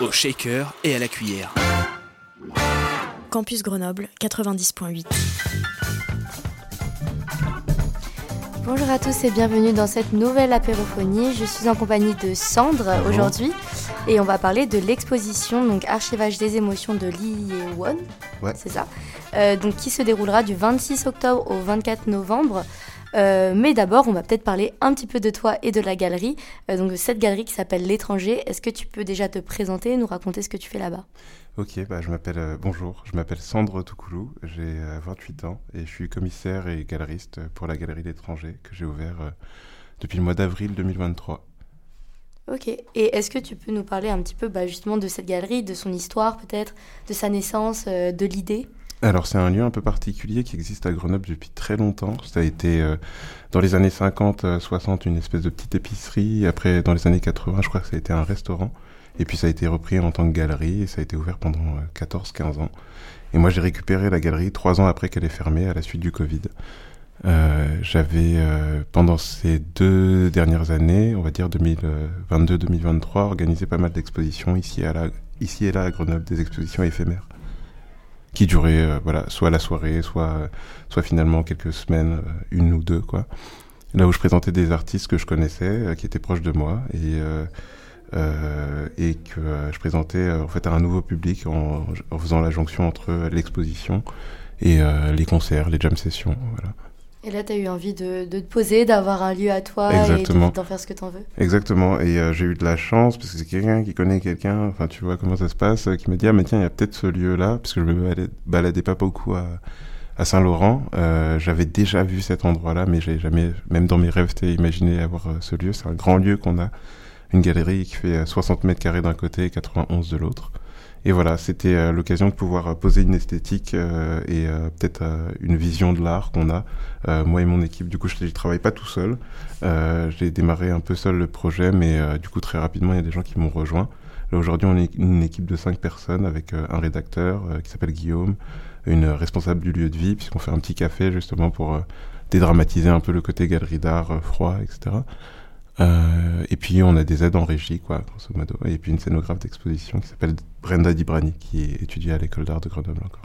Au shaker et à la cuillère. Campus Grenoble 90.8. Bonjour à tous et bienvenue dans cette nouvelle apérophonie. Je suis en compagnie de Sandre aujourd'hui et on va parler de l'exposition donc Archivage des émotions de Lee Won. Ouais. C'est ça. Euh, donc qui se déroulera du 26 octobre au 24 novembre. Euh, mais d'abord, on va peut-être parler un petit peu de toi et de la galerie. Euh, donc cette galerie qui s'appelle L'étranger. Est-ce que tu peux déjà te présenter et nous raconter ce que tu fais là-bas? Ok, bah, je m'appelle, euh, bonjour, je m'appelle Sandre Toukoulou, j'ai euh, 28 ans et je suis commissaire et galeriste pour la Galerie L'étranger que j'ai ouvert depuis le mois d'avril 2023. Ok. Et est-ce que tu peux nous parler un petit peu bah, justement de cette galerie, de son histoire peut-être, de sa naissance, de l'idée? Alors c'est un lieu un peu particulier qui existe à Grenoble depuis très longtemps. Ça a été euh, dans les années 50-60 une espèce de petite épicerie. Après dans les années 80 je crois que ça a été un restaurant. Et puis ça a été repris en tant que galerie et ça a été ouvert pendant 14-15 ans. Et moi j'ai récupéré la galerie trois ans après qu'elle est fermée à la suite du Covid. Euh, J'avais euh, pendant ces deux dernières années, on va dire 2022-2023, organisé pas mal d'expositions ici, ici et là à Grenoble, des expositions éphémères qui duraient euh, voilà, soit la soirée, soit, euh, soit finalement quelques semaines, euh, une ou deux quoi. Là où je présentais des artistes que je connaissais, qui étaient proches de moi et et que je présentais en fait à un nouveau public en, faisant la jonction entre l'exposition et les concerts, les jam sessions. Et là, tu as eu envie de, de te poser, d'avoir un lieu à toi Exactement. et de- d'en faire ce que tu en veux. Exactement. Et euh, j'ai eu de la chance parce que c'est quelqu'un qui connaît quelqu'un. Enfin, tu vois comment ça se passe, euh, qui me dit ah mais tiens, il y a peut-être ce lieu-là parce que je me baladais, pas beaucoup à, à Saint-Laurent. Euh, J'avais déjà vu cet endroit-là, mais j'ai jamais, même dans mes rêves, imaginé avoir ce lieu. C'est un grand lieu qu'on a, une galerie qui fait euh, 60 mètres carrés d'un côté et 91 de l'autre. Et voilà, c'était euh, l'occasion de pouvoir euh, poser une esthétique euh, et peut-être une vision de l'art qu'on a, moi et mon équipe. Du coup, je ne travaille pas tout seul. J'ai démarré un peu seul le projet, mais du coup, très rapidement, il y a des gens qui m'ont rejoint. Là, aujourd'hui, on est une équipe de cinq personnes avec un rédacteur qui s'appelle Guillaume, une responsable du lieu de vie, puisqu'on fait un petit café justement pour dédramatiser un peu le côté galerie d'art froid, etc. Euh, et puis on a des aides en régie, quoi, grosso modo. Et puis une scénographe d'exposition qui s'appelle Brenda Dibrani, qui étudie à l'école d'art de Grenoble encore.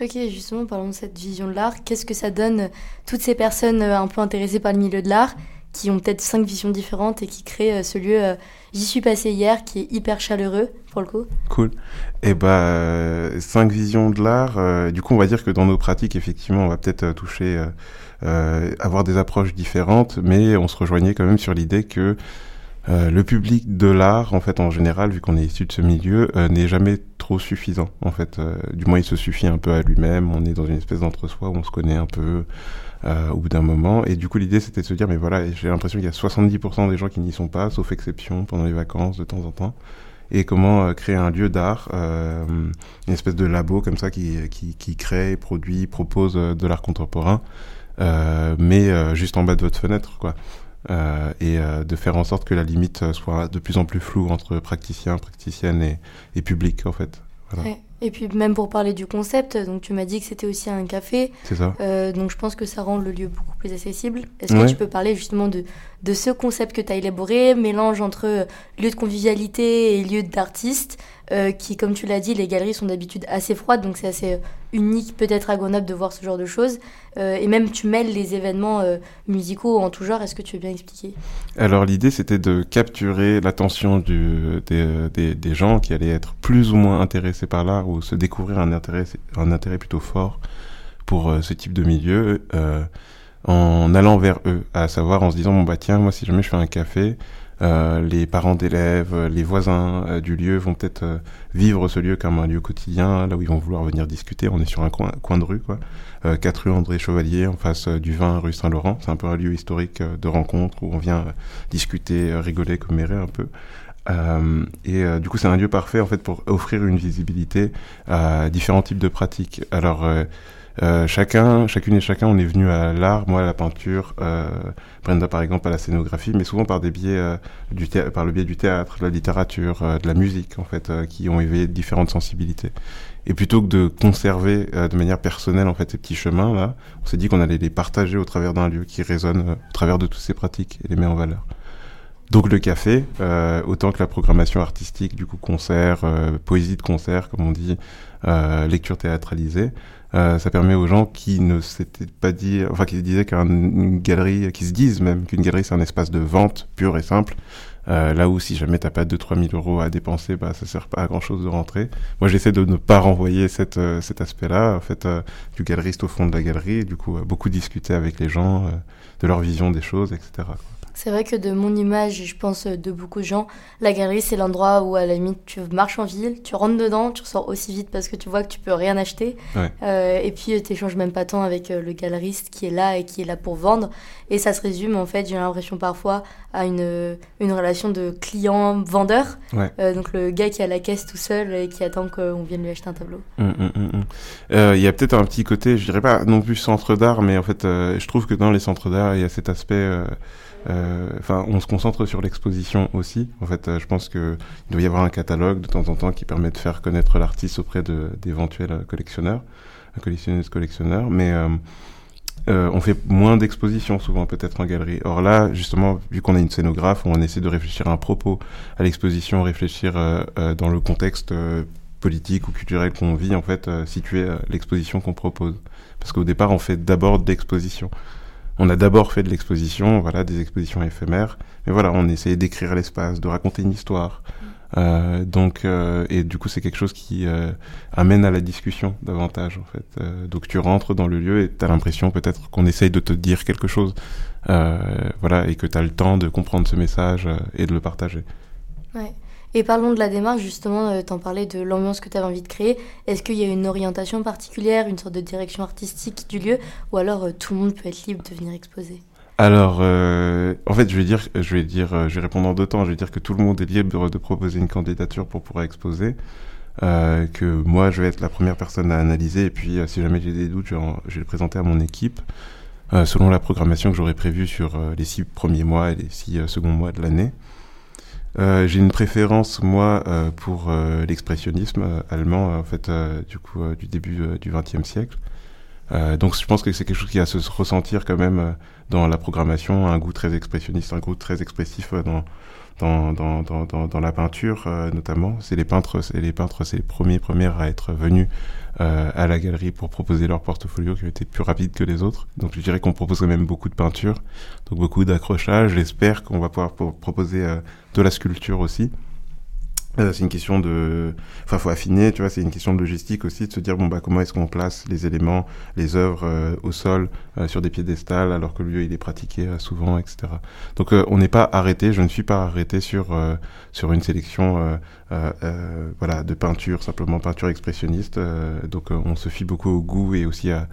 Ok, justement, parlons de cette vision de l'art. Qu'est-ce que ça donne euh, toutes ces personnes euh, un peu intéressées par le milieu de l'art, qui ont peut-être cinq visions différentes et qui créent ce lieu J'y suis passé hier, qui est hyper chaleureux pour le coup? Cool. Et bah, euh, cinq visions de l'art. du coup, on va dire que dans nos pratiques, effectivement, on va peut-être toucher, avoir des approches différentes, mais on se rejoignait quand même sur l'idée que euh, le public de l'art, en fait, en général, vu qu'on est issu de ce milieu, euh, n'est jamais trop suffisant. En fait, Euh, du moins, il se suffit un peu à lui-même. On est dans une espèce d'entre-soi où on se connaît un peu euh, au bout d'un moment. Et du coup, l'idée, c'était de se dire, mais voilà, j'ai l'impression qu'il y a 70% des gens qui n'y sont pas, sauf exception pendant les vacances de temps en temps. Et comment euh, créer un lieu d'art, euh, une espèce de labo comme ça qui, crée, produit, propose euh, de l'art contemporain, euh, mais euh, juste en bas de votre fenêtre, quoi. Euh, et euh, de faire en sorte que la limite euh, soit de plus en plus floue entre praticiens, praticiennes et, et public, en fait. Voilà. Ouais. Et puis même pour parler du concept, donc tu m'as dit que c'était aussi un café, C'est ça. euh, donc je pense que ça rend le lieu beaucoup plus accessible. Est-ce que Ouais. tu peux parler justement de, de ce concept que tu as élaboré, mélange entre euh, lieu de convivialité et lieu d'artiste, euh, qui comme tu l'as dit, les galeries sont d'habitude assez froides, donc c'est assez euh, unique peut-être à de voir ce genre de choses. Euh, et même tu mêles les événements musicaux en tout genre, est-ce que tu veux bien expliquer? Alors l'idée c'était de capturer l'attention des, gens qui allaient être plus ou moins intéressés par l'art ou se découvrir un intérêt, un intérêt plutôt fort pour ce type de milieu en allant vers eux, à savoir en se disant bon bah tiens moi si jamais je fais un café, euh, les parents d'élèves, euh, les voisins euh, du lieu vont peut-être euh, vivre ce lieu comme un lieu quotidien, là où ils vont vouloir venir discuter. On est sur un coin, coin de rue, quoi. Euh, 4 rue André Chevalier, en face du vin rue Saint-Laurent. C'est un peu un lieu historique de rencontre où on vient discuter, rigoler, commérer un peu. Euh, et euh, du coup, c'est un lieu parfait en fait pour offrir une visibilité à différents types de pratiques. Alors, euh, euh, chacun, chacune et chacun, on est venu à l'art, moi à la peinture, euh, Brenda par exemple à la scénographie, mais souvent par des biais euh, du par le biais du théâtre, de la littérature, euh, de la musique en fait, euh, qui ont éveillé différentes sensibilités. Et plutôt que de conserver de manière personnelle en fait ces petits chemins là, on s'est dit qu'on allait les partager au travers d'un lieu qui résonne au travers de toutes ces pratiques et les met en valeur. Donc le café, euh, autant que la programmation artistique, du coup concert, euh, poésie de concert comme on dit, euh, lecture théâtralisée, euh, ça permet aux gens qui ne s'étaient pas dit, enfin qui se disaient qu'une galerie, qui se disent même qu'une galerie c'est un espace de vente pur et simple, euh, là où si jamais t'as pas 2-3 000 euros à dépenser, bah ça sert pas à grand chose de rentrer. Moi j'essaie de ne pas renvoyer cette, euh, cet aspect-là, en fait, euh, du galeriste au fond de la galerie, du coup euh, beaucoup discuter avec les gens, euh, de leur vision des choses, etc. quoi. C'est vrai que de mon image, et je pense de beaucoup de gens, la galerie c'est l'endroit où à la limite tu marches en ville, tu rentres dedans, tu ressors aussi vite parce que tu vois que tu peux rien acheter. Ouais. Euh, et puis tu échanges même pas tant avec euh, le galeriste qui est là et qui est là pour vendre. Et ça se résume en fait, j'ai l'impression parfois à une, une relation de client-vendeur. Ouais. Euh, donc le gars qui est à la caisse tout seul et qui attend qu'on vienne lui acheter un tableau. Hum, hum, hum, hum. Euh, Il y a peut-être un petit côté, je dirais pas non plus centre d'art, mais en fait, euh, je trouve que dans les centres d'art, il y a cet aspect. Euh, Enfin, on se concentre sur l'exposition aussi. En fait, euh, je pense que il doit y avoir un catalogue de temps en temps qui permet de faire connaître l'artiste auprès d'éventuels euh, collectionneurs, collectionneuses, collectionneurs. Mais on fait moins d'expositions souvent peut-être en galerie. Or là, justement, vu qu'on a une scénographe, on essaie de réfléchir à un propos à l'exposition, réfléchir dans le contexte politique ou culturel qu'on vit, en fait, situer l'exposition qu'on propose. Parce qu'au départ, on fait d'abord de l'exposition. On a d'abord fait de l'exposition, voilà, des expositions éphémères. Mais voilà, on essayait d'écrire l'espace, de raconter une histoire. Euh, donc, euh, et du coup, c'est quelque chose qui euh, amène à la discussion davantage, en fait. Euh, donc, tu rentres dans le lieu et tu as l'impression peut-être qu'on essaye de te dire quelque chose, euh, voilà, et que tu as le temps de comprendre ce message euh, et de le partager. Ouais. Et parlons de la démarche, justement, euh, t'en parlais de l'ambiance que tu avais envie de créer. Est-ce qu'il y a une orientation particulière, une sorte de direction artistique du lieu, ou alors euh, tout le monde peut être libre de venir exposer? Alors, euh, en fait, je vais dire, je vais dire, je vais répondre en deux temps. Je vais dire que tout le monde est libre de proposer une candidature pour pouvoir exposer. Que moi, je vais être la première personne à analyser. Et puis, si jamais j'ai des doutes, je vais, le présenter à mon équipe selon la programmation que j'aurais prévue sur les six premiers mois et les six seconds mois de l'année. Euh, j'ai une préférence moi euh, pour euh, l'expressionnisme euh, allemand euh, en fait du coup du début du XXe siècle. Donc je pense que c'est quelque chose qui va se ressentir quand même dans la programmation, un goût très expressionniste, un goût très expressif dans dans, dans, dans, dans, la peinture euh, notamment. C'est les peintres, c'est les peintres, c'est les premiers premières à être venus euh, à la galerie pour proposer leur portfolio qui ont été plus rapides que les autres. Donc je dirais qu'on propose quand même beaucoup de peinture, donc beaucoup d'accrochage. J'espère qu'on va pouvoir pro- proposer euh, de la sculpture aussi. C'est une question de, enfin, faut affiner, tu vois, c'est une question de logistique aussi, de se dire bon bah comment est-ce qu'on place les éléments, les œuvres euh, au sol, euh, sur des piédestals, alors que le lieu il est pratiqué euh, souvent, etc. Donc on n'est pas arrêté, je ne suis pas arrêté sur sur une sélection, voilà, de peinture simplement peinture expressionniste. donc on se fie beaucoup au goût et aussi à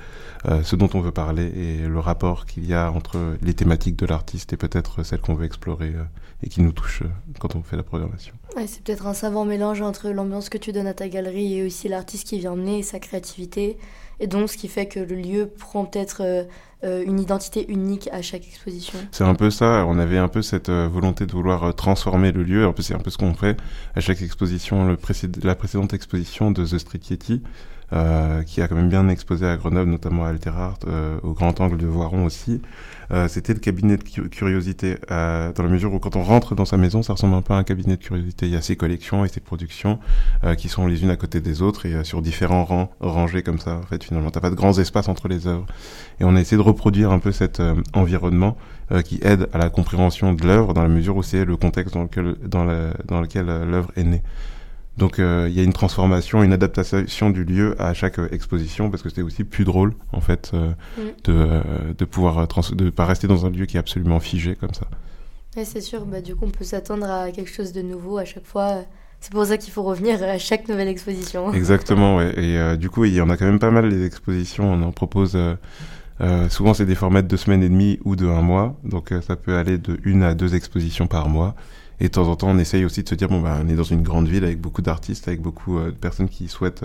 ce dont on veut parler et le rapport qu'il y a entre les thématiques de l'artiste et peut-être celles qu'on veut explorer et qui nous touchent quand on fait la programmation. Ouais, c'est peut-être savant mélange entre l'ambiance que tu donnes à ta galerie et aussi l'artiste qui vient emmener sa créativité. Et donc, ce qui fait que le lieu prend peut-être euh, euh, une identité unique à chaque exposition. C'est un peu ça, on avait un peu cette euh, volonté de vouloir transformer le lieu, c'est un peu ce qu'on fait à chaque exposition, la précédente exposition de The Street Yeti, euh, qui a quand même bien exposé à Grenoble, notamment à Alterart, euh, au Grand Angle de Voiron aussi. Euh, C'était le cabinet de cu- curiosité, euh, dans la mesure où quand on rentre dans sa maison, ça ressemble un peu à un cabinet de curiosité. Il y a ses collections et ses productions euh, qui sont les unes à côté des autres et sur différents rangs rangés comme ça. En fait, finalement, t'as pas de grands espaces entre les œuvres. Et on a essayé de reproduire un peu cet environnement qui aide à la compréhension de l'œuvre dans la mesure où c'est le contexte dans lequel, dans dans lequel l'œuvre est née. Donc euh, il y a une transformation, une adaptation du lieu à chaque euh, exposition parce que c'était aussi plus drôle en fait euh, Mm. de, de pouvoir trans- de pas rester dans un lieu qui est absolument figé comme ça. C'est sûr, bah, du coup, on peut s'attendre à quelque chose de nouveau à chaque fois. C'est pour ça qu'il faut revenir à chaque nouvelle exposition. Exactement, ouais. Et du coup, il y en a quand même pas mal les expositions. On en propose. souvent, c'est des formats de deux semaines et demie ou de un mois. Donc, ça peut aller de une à deux expositions par mois. Et de temps en temps, on essaye aussi de se dire, bon, bah, on est dans une grande ville avec beaucoup d'artistes, avec beaucoup de personnes qui souhaitent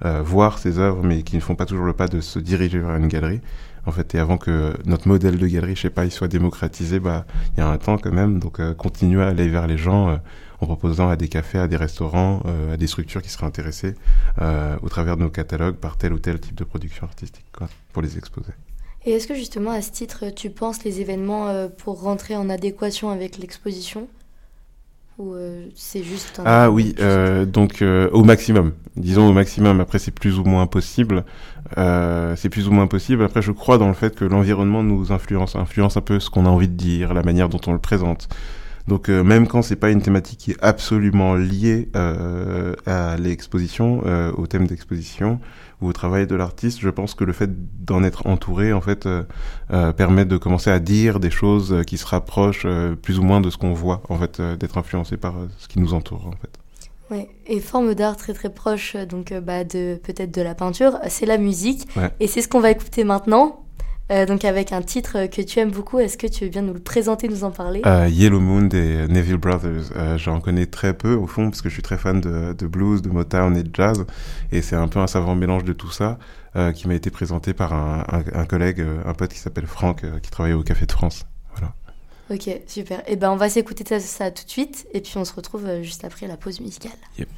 voir ces œuvres, mais qui ne font pas toujours le pas de se diriger vers une galerie. En fait, et avant que notre modèle de galerie, je sais pas, il soit démocratisé, bah, il y a un temps quand même. Donc, continuer à aller vers les gens en proposant à des cafés, à des restaurants, à des structures qui seraient intéressées au travers de nos catalogues par tel ou tel type de production artistique, quoi, pour les exposer. Et est-ce que justement, à ce titre, tu penses les événements euh, pour rentrer en adéquation avec l'exposition? Euh, c'est juste. Ah oui, euh, donc au maximum. Disons au maximum. Après, c'est plus ou moins possible. c'est plus ou moins possible. Après, je crois dans le fait que l'environnement nous influence, influence un peu ce qu'on a envie de dire, la manière dont on le présente. Donc même quand c'est pas une thématique qui est absolument liée à l'exposition, au thème d'exposition, au travail de l'artiste, je pense que le fait d'en être entouré, en fait, euh, euh, permet de commencer à dire des choses qui se rapprochent euh, plus ou moins de ce qu'on voit, en fait, d'être influencé par ce qui nous entoure, en fait. Ouais. Et forme d'art très très proche donc bah, de peut-être de la peinture, c'est la musique. Et c'est ce qu'on va écouter maintenant. Euh, donc avec un titre que tu aimes beaucoup, est-ce que tu veux bien nous le présenter, nous en parler? Euh, Yellow Moon des Neville Brothers. Euh, J'en connais très peu au fond parce que je suis très fan de, de blues, de Motown et de jazz et c'est un peu un savant mélange de tout ça euh, qui m'a été présenté par un, un, un collègue, un pote qui s'appelle Franck qui travaille au Café de France. Voilà. Ok, super. Et eh ben on va s'écouter ça, ça, tout de suite et puis on se retrouve juste après la pause musicale. Yep.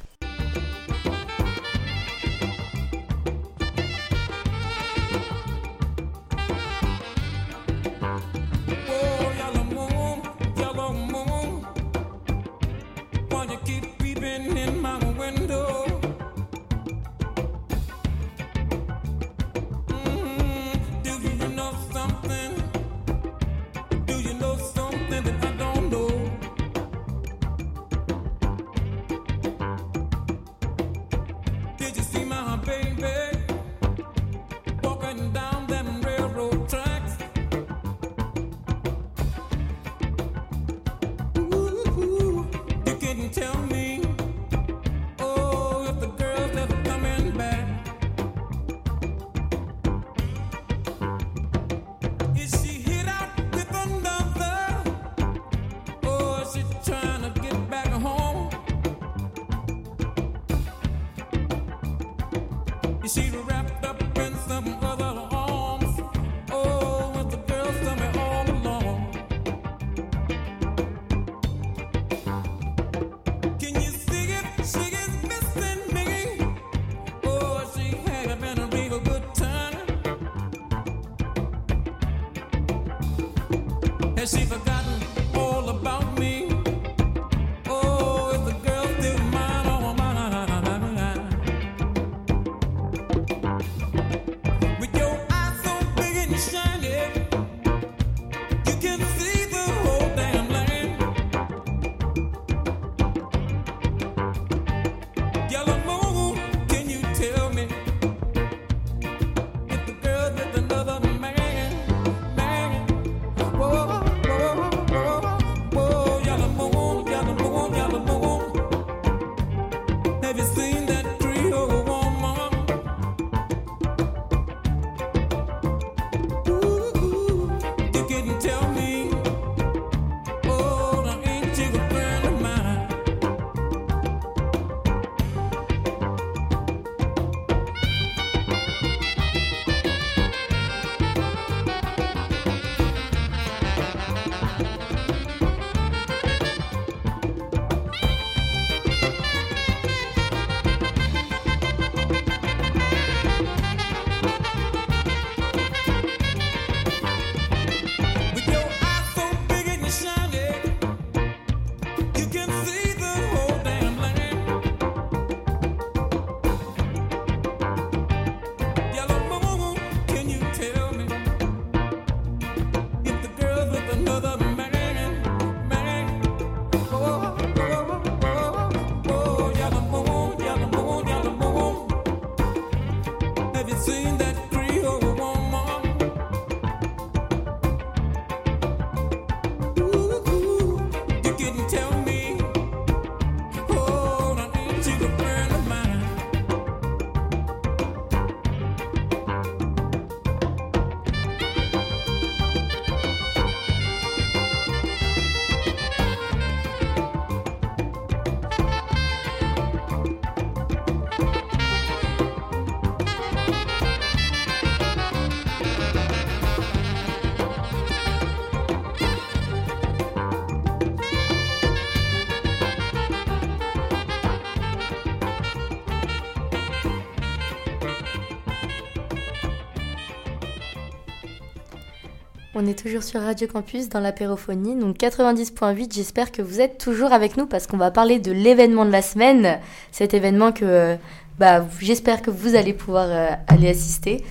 On est toujours sur Radio Campus dans l'apérophonie, donc 90.8. J'espère que vous êtes toujours avec nous parce qu'on va parler de l'événement de la semaine. Cet événement que euh, bah, j'espère que vous allez pouvoir euh, aller assister.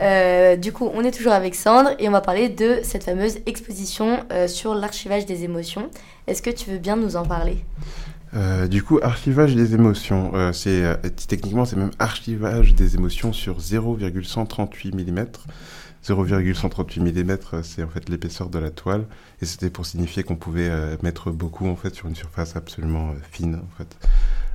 Euh, du coup, on est toujours avec Sandre et on va parler de cette fameuse exposition sur l'archivage des émotions. Est-ce que tu veux bien nous en parler? Du coup, archivage des émotions, c'est techniquement c'est même archivage des émotions sur 0,138 mm. 0,138 mm, c'est en fait l'épaisseur de la toile, et c'était pour signifier qu'on pouvait euh, mettre beaucoup en fait sur une surface absolument euh, fine en fait.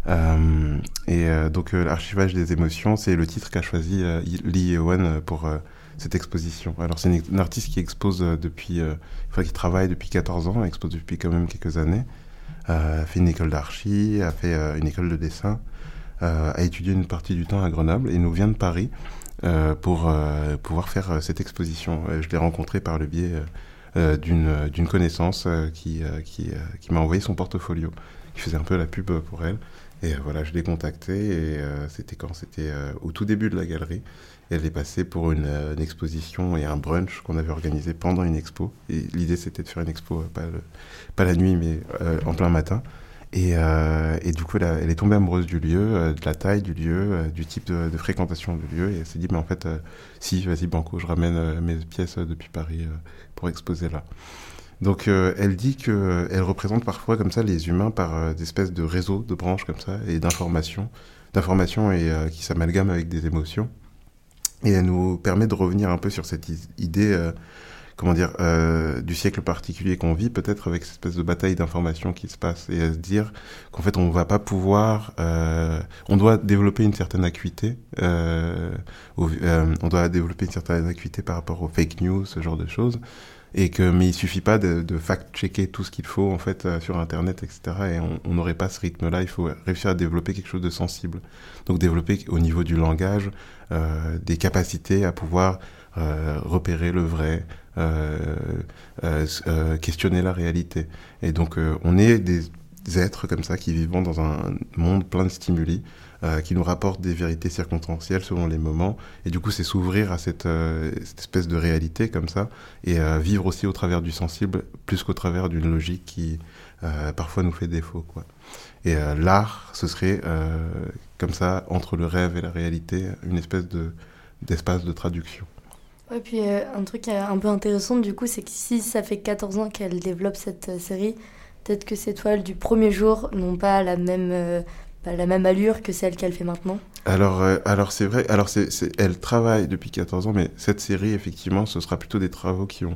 Euh, et donc l'archivage des émotions, c'est le titre qu'a choisi Lee Ewan pour cette exposition. Alors c'est une, artiste qui expose depuis, enfin qui travaille depuis 14 ans, expose depuis quand même quelques années, a fait une école d'archi, a fait une école de dessin, a étudié une partie du temps à Grenoble et nous vient de Paris. Euh, pour euh, pouvoir faire euh, cette exposition. je l'ai rencontré par le biais d'une connaissance qui, qui, m'a envoyé son portfolio, qui faisait un peu la pub pour elle. Et voilà, je l'ai contactée et c'était quand? C'était au tout début de la galerie. Elle est passée pour une, exposition et un brunch qu'on avait organisé pendant une expo. Et l'idée, c'était de faire une expo, pas, pas la nuit, mais en plein matin. Et, euh, et, du coup, elle, est tombée amoureuse du lieu, euh, de la taille du lieu, euh, du type de, de, fréquentation du lieu. Et elle s'est dit, mais en fait, si, vas-y, Banco, je ramène mes pièces depuis Paris pour exposer là. Donc, elle dit qu'elle représente parfois comme ça les humains par des espèces de réseaux, de branches comme ça, et d'informations, d'informations et qui s'amalgament avec des émotions. Et elle nous permet de revenir un peu sur cette idée comment dire, euh, du siècle particulier qu'on vit, peut-être avec cette espèce de bataille d'information qui se passe, et à se dire qu'en fait on va pas pouvoir, euh, on doit développer une certaine acuité, euh, euh, on doit développer une certaine acuité par rapport aux fake news, ce genre de choses, et que mais il suffit pas de, de fact-checker tout ce qu'il faut en fait euh, sur internet, etc. Et on n'aurait pas ce rythme-là. Il faut réussir à développer quelque chose de sensible. Donc développer au niveau du langage euh, des capacités à pouvoir euh, repérer le vrai, euh, euh, questionner la réalité. Et donc on est des êtres comme ça qui vivent dans un monde plein de stimuli. qui nous rapportent des vérités circonstancielles selon les moments. Et du coup, c'est s'ouvrir à cette, espèce de réalité comme ça, et vivre aussi au travers du sensible, plus qu'au travers d'une logique qui parfois nous fait défaut. Et l'art, ce serait comme ça, entre le rêve et la réalité, une espèce de, d'espace de traduction. Ouais, puis euh, un truc euh, un peu intéressant du coup, c'est que si ça fait 14 ans qu'elle développe cette euh, série, peut-être que ces toiles du premier jour n'ont pas la même, la même allure que celle qu'elle fait maintenant. Alors, alors c'est vrai, alors c'est, elle travaille depuis 14 ans, mais cette série, effectivement, ce sera plutôt des travaux qui ont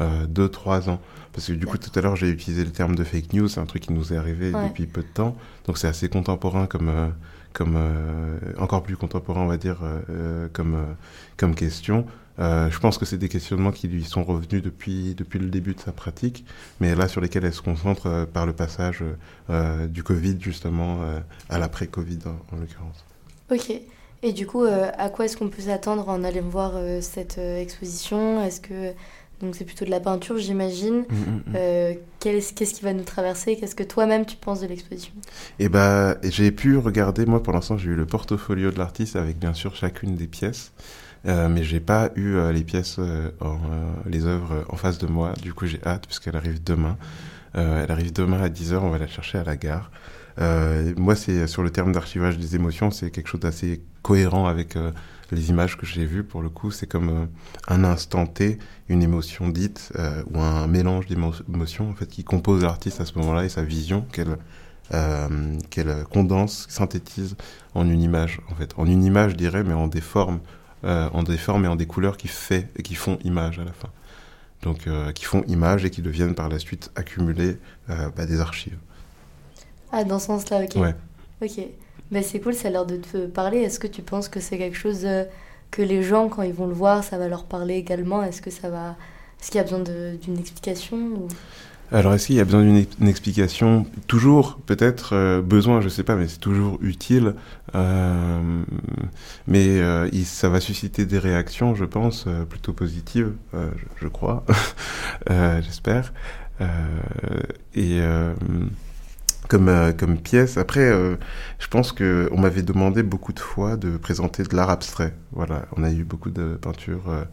2-3 ans. Parce que du coup, tout à l'heure, j'ai utilisé le terme de fake news, c'est un truc qui nous est arrivé depuis peu de temps, donc c'est assez contemporain comme comme encore plus contemporain, on va dire, comme, comme question. Euh, je pense que c'est des questionnements qui lui sont revenus depuis, depuis le début de sa pratique, mais là sur lesquels elle se concentre euh, par le passage euh, du Covid justement à l'après-Covid en, l'occurrence. Ok. Et du coup, à quoi est-ce qu'on peut s'attendre en allant voir cette exposition? Est-ce que donc c'est plutôt de la peinture, j'imagine. Mm, mm, mm. Qu'est-ce qui va nous traverser? Qu'est-ce que toi-même tu penses de l'exposition? Eh ben, j'ai pu regarder. Moi, pour l'instant, j'ai eu le portfolio de l'artiste avec bien sûr chacune des pièces. Euh, mais j'ai pas eu euh, les pièces, euh, les œuvres en face de moi. Du coup, j'ai hâte puisqu'elle arrive demain. elle arrive demain à 10h, on va la chercher à la gare. moi, c'est sur le terme d'archivage des émotions, c'est quelque chose d'assez cohérent avec les images que j'ai vues. Pour le coup, c'est comme un instant T, une émotion dite ou un mélange d'émotions en fait qui compose l'artiste à ce moment-là et sa vision qu'elle qu'elle condense, synthétise en une image en fait, en une image, je dirais, mais en des formes euh, en des formes et en des couleurs qui, fait, et qui font image à la fin. Donc, euh, qui font image et qui deviennent par la suite accumuler euh, bah, des archives. Ah, dans ce sens-là, ok. Ouais. Ok. mais c'est cool, ça a l'air de te parler. Est-ce que tu penses que c'est quelque chose que les gens, quand ils vont le voir, ça va leur parler également? Est-ce que ça va. Est-ce qu'il y a besoin d'une explication ou... Alors, est-ce qu'il y a besoin d'une explication? Toujours, peut-être, euh, besoin, je sais pas, mais c'est toujours utile. Euh, mais euh, ça va susciter des réactions, je pense, plutôt positives, je, crois, j'espère. et comme, pièce. Après, je pense que on m'avait demandé beaucoup de fois de présenter de l'art abstrait. Voilà, on a eu beaucoup de peintures,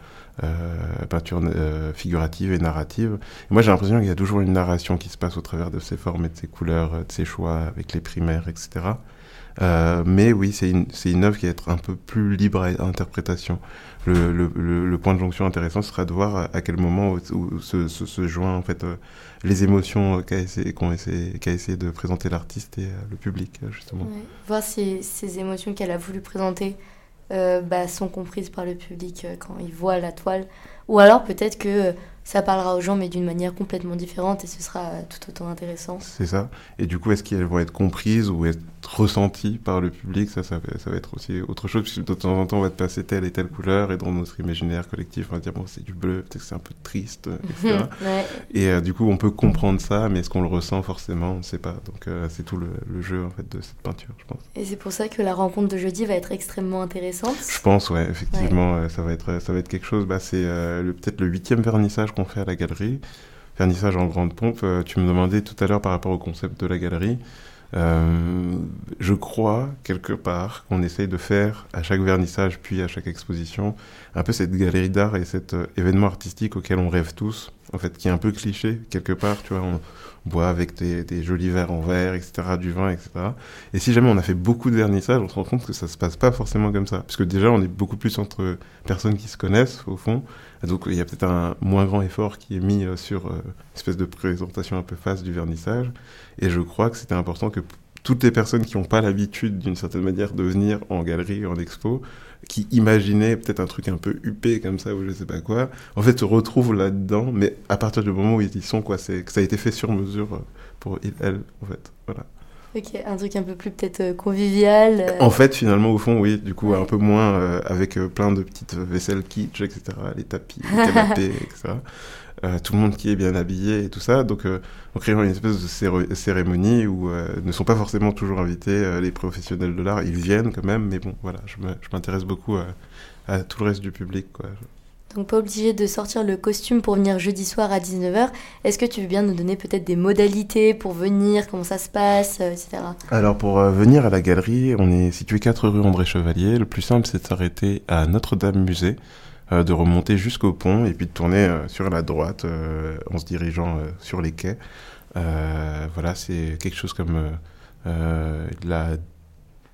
euh, peintures euh, figuratives et narratives. Et moi, j'ai l'impression qu'il y a toujours une narration qui se passe au travers de ces formes et de ces couleurs, euh, de ces choix avec les primaires, etc. Euh, mais oui, c'est une, œuvre qui va être un peu plus libre à interprétation. Le, le, le, point de jonction intéressant sera de voir à quel moment où, se, se, se joint en fait euh, les émotions qu'a essayé, qu'on essaie, qu'a essayé de présenter l'artiste et le public, justement. Voir si ces émotions qu'elle a voulu présenter bah, sont comprises par le public euh, quand il voit la toile. Ou alors peut-être que euh, ça parlera aux gens, mais d'une manière complètement différente et ce sera tout autant intéressant. C'est ça. Et du coup, est-ce qu'elles vont être comprises ou être ressenties par le public? Ça, ça va, ça va être aussi autre chose, puisque de temps en temps, on va te passer telle et telle couleur, et dans notre imaginaire collectif, on va dire, bon, c'est du bleu, peut-être que c'est un peu triste, etc. ouais. et euh, du coup, on peut comprendre ça, mais est-ce qu'on le ressent forcément? On ne sait pas. Donc, euh, c'est tout le, le, jeu, en fait, de cette peinture, je pense. Et c'est pour ça que la rencontre de jeudi va être extrêmement intéressante. Je pense, ouais, effectivement, ouais. Euh, ça, va être, ça va être quelque chose. Bah, c'est peut-être le huitième vernissage qu'on fait à la galerie vernissage en grande pompe. Euh, tu me demandais tout à l'heure par rapport au concept de la galerie. Euh, je crois quelque part qu'on essaye de faire à chaque vernissage puis à chaque exposition un peu cette galerie d'art et cet euh, événement artistique auquel on rêve tous, en fait, qui est un peu cliché quelque part. Tu vois, on boit avec des, jolis verres en verre, etc., du vin, etc. Et si jamais on a fait beaucoup de vernissages, on se rend compte que ça se passe pas forcément comme ça, parce que déjà on est beaucoup plus entre personnes qui se connaissent au fond. Donc il y a peut-être un moins grand effort qui est mis euh, sur euh, une espèce de présentation un peu face du vernissage. Et je crois que c'était important que toutes les personnes qui n'ont pas l'habitude d'une certaine manière de venir en galerie, en expo, qui imaginaient peut-être un truc un peu huppé comme ça ou je sais pas quoi, en fait se retrouvent là-dedans, mais à partir du moment où ils y sont, quoi, c'est que ça a été fait sur mesure euh, pour il, elle, en fait, voilà. Ok, un truc un peu plus peut-être euh, convivial. Euh... En fait, finalement, au fond, oui, du coup, ouais. un peu moins euh, avec euh, plein de petites vaisselles kitsch, etc., les tapis, les canapés, etc. Euh, tout le monde qui est bien habillé et tout ça. Donc, euh, en créant une espèce de cérémonie où euh, ne sont pas forcément toujours invités euh, les professionnels de l'art. Ils viennent quand même, mais bon, voilà, je m'intéresse beaucoup à, à, tout le reste du public, quoi. Donc pas obligé de sortir le costume pour venir jeudi soir à 19h. Est-ce que tu veux bien nous donner peut-être des modalités pour venir, comment ça se passe, etc. Alors pour euh, venir à la galerie, on est situé 4 rue André Chevalier. Le plus simple c'est de s'arrêter à Notre-Dame Musée, de remonter jusqu'au pont et puis de tourner euh, sur la droite en se dirigeant sur les quais. voilà, c'est quelque chose comme la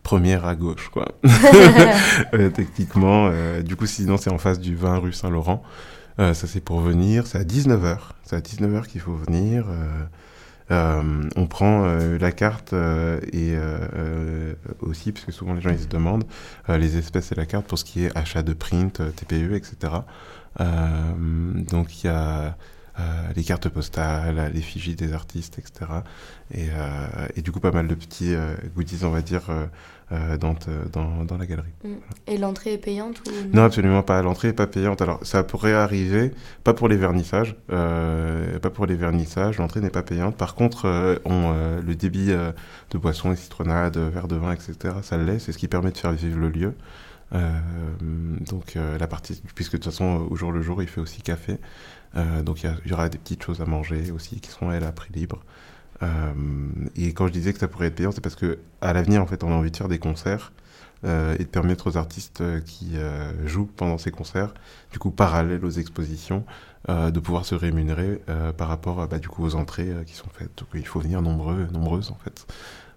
première à gauche, quoi. euh, techniquement. Euh, du coup, sinon, c'est en face du 20 rue Saint-Laurent. Euh, ça, c'est pour venir. C'est à 19h. C'est à 19h qu'il faut venir. On prend la carte et aussi, parce que souvent les gens ils se demandent, les espèces et la carte pour ce qui est achat de print, TPE, etc. donc, il y a euh, les cartes postales, l'effigie des artistes, etc. Et, euh, et, du coup, pas mal de petits euh, goodies, on va dire, dans, dans, dans, la galerie. Mm. Et l'entrée est payante ou non, absolument pas. L'entrée est pas payante. Alors, ça pourrait arriver, pas pour les vernissages, pas pour les vernissages. L'entrée n'est pas payante. Par contre, on, le débit de boissons, citronnades, verre de vin, etc. Ça l'est. C'est ce qui permet de faire vivre le lieu. Euh, donc euh, la partie, puisque de toute façon au jour le jour il fait aussi café, euh, donc il y, y, aura des petites choses à manger aussi qui seront elles à prix libre. et quand je disais que ça pourrait être payant, c'est parce que à l'avenir en fait on a envie de faire des concerts et de permettre aux artistes qui jouent pendant ces concerts, du coup parallèles aux expositions, de pouvoir se rémunérer par rapport bah, du coup aux entrées qui sont faites. Donc il faut venir nombreux, nombreuses en fait.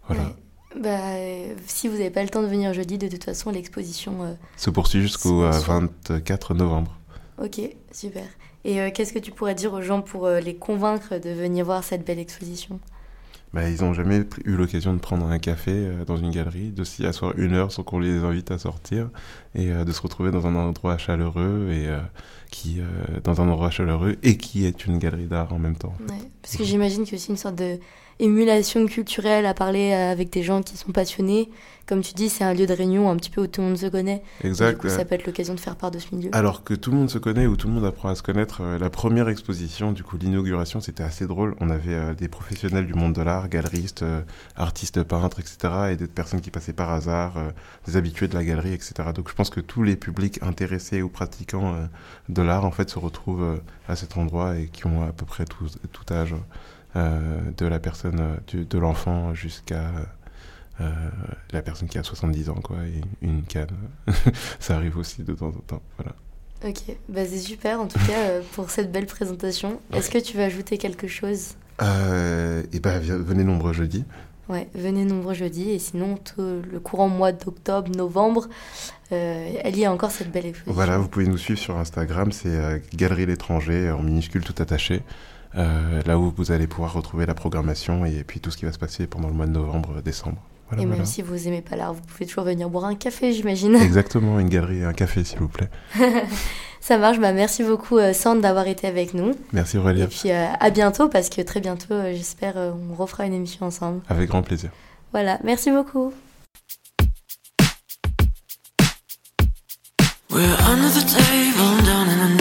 Voilà. Ouais. Bah, euh, si vous n'avez pas le temps de venir jeudi, de toute façon, l'exposition euh, se poursuit jusqu'au euh, 24 novembre. Ok, super. Et euh, qu'est-ce que tu pourrais dire aux gens pour les convaincre de venir voir cette belle exposition? Bah, ils n'ont jamais eu l'occasion de prendre un café dans une galerie, de s'y asseoir une heure sans qu'on les invite à sortir, et de se retrouver dans un endroit chaleureux et qui dans un endroit chaleureux et qui est une galerie d'art en même temps. Ouais, parce que j'imagine que c'est une sorte de émulation culturelle à parler avec des gens qui sont passionnés. Comme tu dis, c'est un lieu de réunion un petit peu où tout le monde se connaît. Exact. Du coup, ça peut être l'occasion de faire part de ce milieu. Alors que tout le monde se connaît ou tout le monde apprend à se connaître, euh, la première exposition, du coup l'inauguration, c'était assez drôle. On avait euh, des professionnels du monde de l'art, galeristes, euh, artistes, peintres, etc. et des personnes qui passaient par hasard, des habitués de la galerie, etc. Donc je pense que tous les publics intéressés ou pratiquants de l'art, en fait, se retrouvent à cet endroit et qui ont à peu près tout, tout âge. Euh, de la personne, euh, du- de l'enfant jusqu'à euh, la personne qui a 70 ans, quoi, et une canne. ça arrive aussi de temps en temps. Voilà. Ok, bah c'est super en tout cas pour cette belle présentation. Est-ce que tu veux ajouter quelque chose? Euh, et ben, vi- venez nombreux jeudi. Ouais, venez nombreux jeudi et sinon tout le courant mois d'octobre, novembre, euh, elle y a encore cette belle exposition. Voilà, vous pouvez nous suivre sur Instagram, c'est euh, Galerie L'étranger, en minuscule tout attaché. Euh, là où vous allez pouvoir retrouver la programmation et puis tout ce qui va se passer pendant le mois de novembre, décembre. Voilà, et même voilà. si vous aimez pas l'art, vous pouvez toujours venir boire un café, j'imagine. Exactement, une galerie et un café, s'il vous plaît. Ça marche, bah merci beaucoup euh, Sand d'avoir été avec nous. Merci Et Aurélia, puis euh, à bientôt parce que très bientôt, euh, j'espère, euh, on refera une émission ensemble. avec grand plaisir. Voilà, merci beaucoup. We're under the table, down on our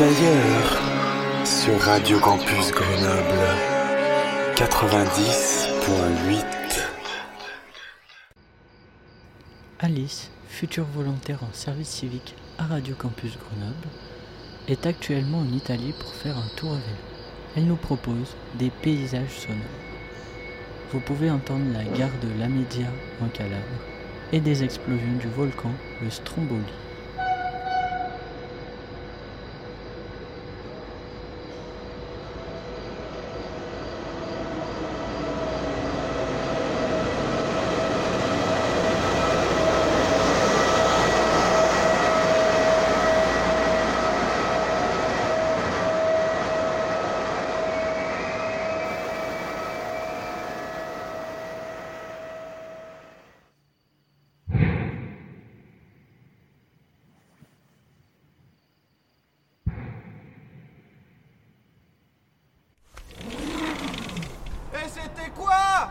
ailleurs sur Radio Campus Grenoble 90.8. Alice, future volontaire en service civique à Radio Campus Grenoble, est actuellement en Italie pour faire un tour à vélo. Elle nous propose des paysages sonores. Vous pouvez entendre la gare de Lamedia en Calabre et des explosions du volcan, le Stromboli. Et c'était quoi